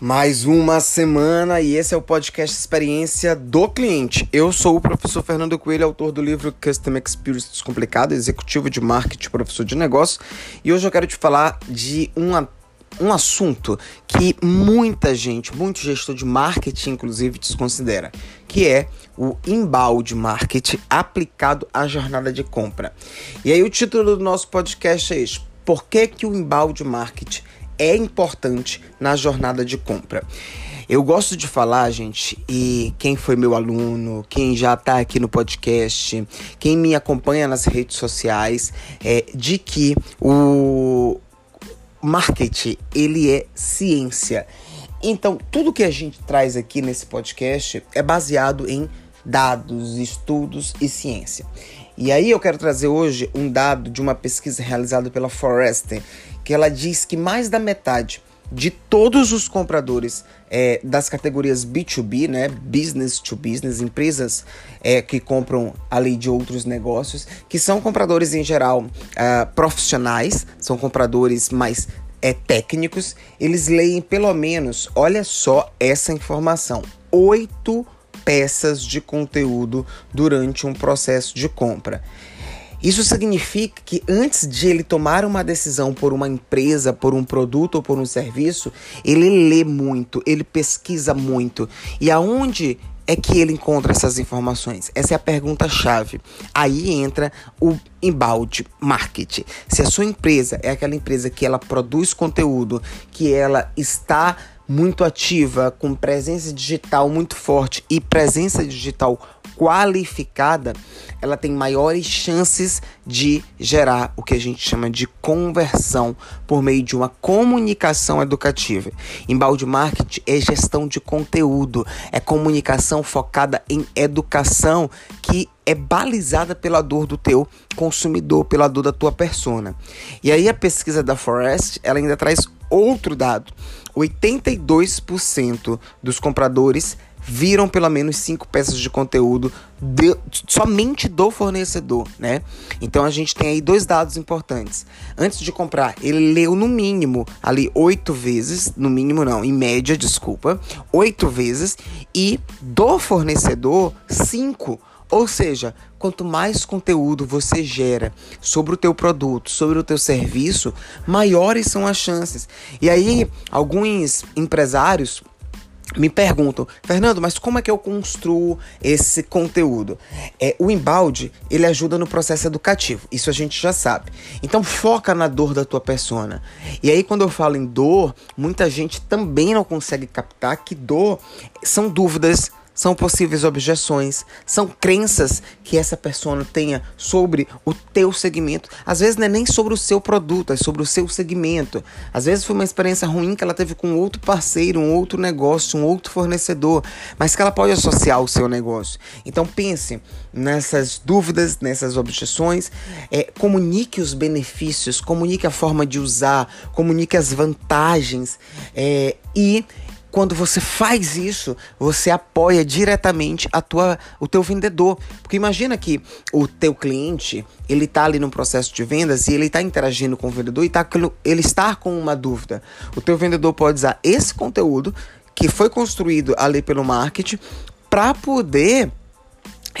Mais uma semana e esse é o podcast Experiência do Cliente. Eu sou o professor Fernando Coelho, autor do livro Custom Experience Descomplicado, executivo de marketing, professor de negócio, e hoje eu quero te falar de uma, um assunto que muita gente, muito gestor de marketing, inclusive, desconsidera, que é o inbound marketing aplicado à jornada de compra. E aí o título do nosso podcast é este: Por que, que o inbound marketing é importante na jornada de compra. Eu gosto de falar, gente, e quem foi meu aluno, quem já está aqui no podcast, quem me acompanha nas redes sociais, é de que o marketing ele é ciência. Então, tudo que a gente traz aqui nesse podcast é baseado em dados, estudos e ciência. E aí eu quero trazer hoje um dado de uma pesquisa realizada pela Forrester, que ela diz que mais da metade de todos os compradores é, das categorias B2B, né, business to business, empresas é, que compram ali de outros negócios, que são compradores em geral uh, profissionais, são compradores mais é, técnicos, eles leem pelo menos, olha só essa informação, oito peças de conteúdo durante um processo de compra. Isso significa que antes de ele tomar uma decisão por uma empresa, por um produto ou por um serviço, ele lê muito, ele pesquisa muito. E aonde é que ele encontra essas informações? Essa é a pergunta-chave. Aí entra o embalde marketing. Se a sua empresa é aquela empresa que ela produz conteúdo, que ela está muito ativa, com presença digital muito forte e presença digital qualificada, ela tem maiores chances de gerar o que a gente chama de conversão por meio de uma comunicação educativa. Embalde marketing é gestão de conteúdo, é comunicação focada em educação que é balizada pela dor do teu consumidor, pela dor da tua persona. E aí a pesquisa da Forest, ela ainda traz outro dado. 82% dos compradores viram pelo menos cinco peças de conteúdo de, somente do fornecedor, né? Então a gente tem aí dois dados importantes. Antes de comprar, ele leu no mínimo ali oito vezes, no mínimo não, em média, desculpa, oito vezes e do fornecedor cinco. Ou seja, quanto mais conteúdo você gera sobre o teu produto, sobre o teu serviço, maiores são as chances. E aí, alguns empresários me perguntam, Fernando, mas como é que eu construo esse conteúdo? É, o embalde, ele ajuda no processo educativo, isso a gente já sabe. Então foca na dor da tua persona. E aí quando eu falo em dor, muita gente também não consegue captar que dor são dúvidas, são possíveis objeções, são crenças que essa pessoa tenha sobre o teu segmento. Às vezes não é nem sobre o seu produto, é sobre o seu segmento. Às vezes foi uma experiência ruim que ela teve com outro parceiro, um outro negócio, um outro fornecedor, mas que ela pode associar ao seu negócio. Então pense nessas dúvidas, nessas objeções, é, comunique os benefícios, comunique a forma de usar, comunique as vantagens é, e quando você faz isso, você apoia diretamente a tua, o teu vendedor. Porque imagina que o teu cliente, ele está ali no processo de vendas e ele está interagindo com o vendedor e tá, ele está com uma dúvida. O teu vendedor pode usar esse conteúdo que foi construído ali pelo marketing para poder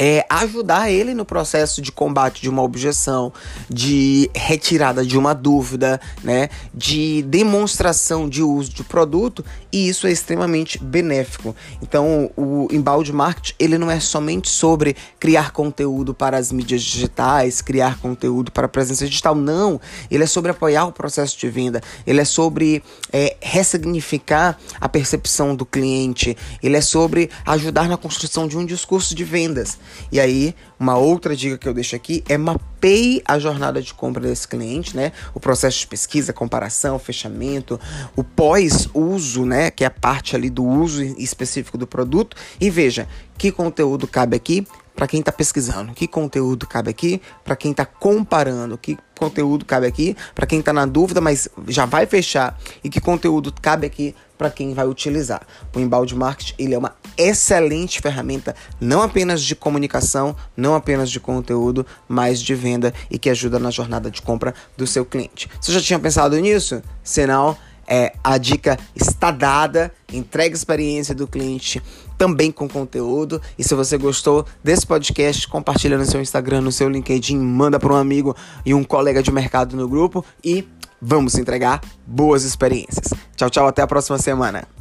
é, ajudar ele no processo de combate de uma objeção, de retirada de uma dúvida, né, de demonstração de uso de produto, e isso é extremamente benéfico. Então, o embalde marketing, ele não é somente sobre criar conteúdo para as mídias digitais, criar conteúdo para a presença digital, não. Ele é sobre apoiar o processo de venda, ele é sobre é, ressignificar a percepção do cliente, ele é sobre ajudar na construção de um discurso de vendas. E aí, uma outra dica que eu deixo aqui é mapeie a jornada de compra desse cliente, né? O processo de pesquisa, comparação, fechamento, o pós-uso, né? Que é a parte ali do uso específico do produto. E veja que conteúdo cabe aqui para quem está pesquisando, que conteúdo cabe aqui para quem está comparando, que conteúdo cabe aqui para quem está na dúvida, mas já vai fechar e que conteúdo cabe aqui para quem vai utilizar. O embalde marketing ele é uma excelente ferramenta, não apenas de comunicação, não apenas de conteúdo, mas de venda e que ajuda na jornada de compra do seu cliente. Você já tinha pensado nisso? senão é, a dica está dada, entrega a experiência do cliente também com conteúdo. E se você gostou desse podcast, compartilha no seu Instagram, no seu LinkedIn, manda para um amigo e um colega de mercado no grupo e Vamos entregar boas experiências. Tchau, tchau, até a próxima semana.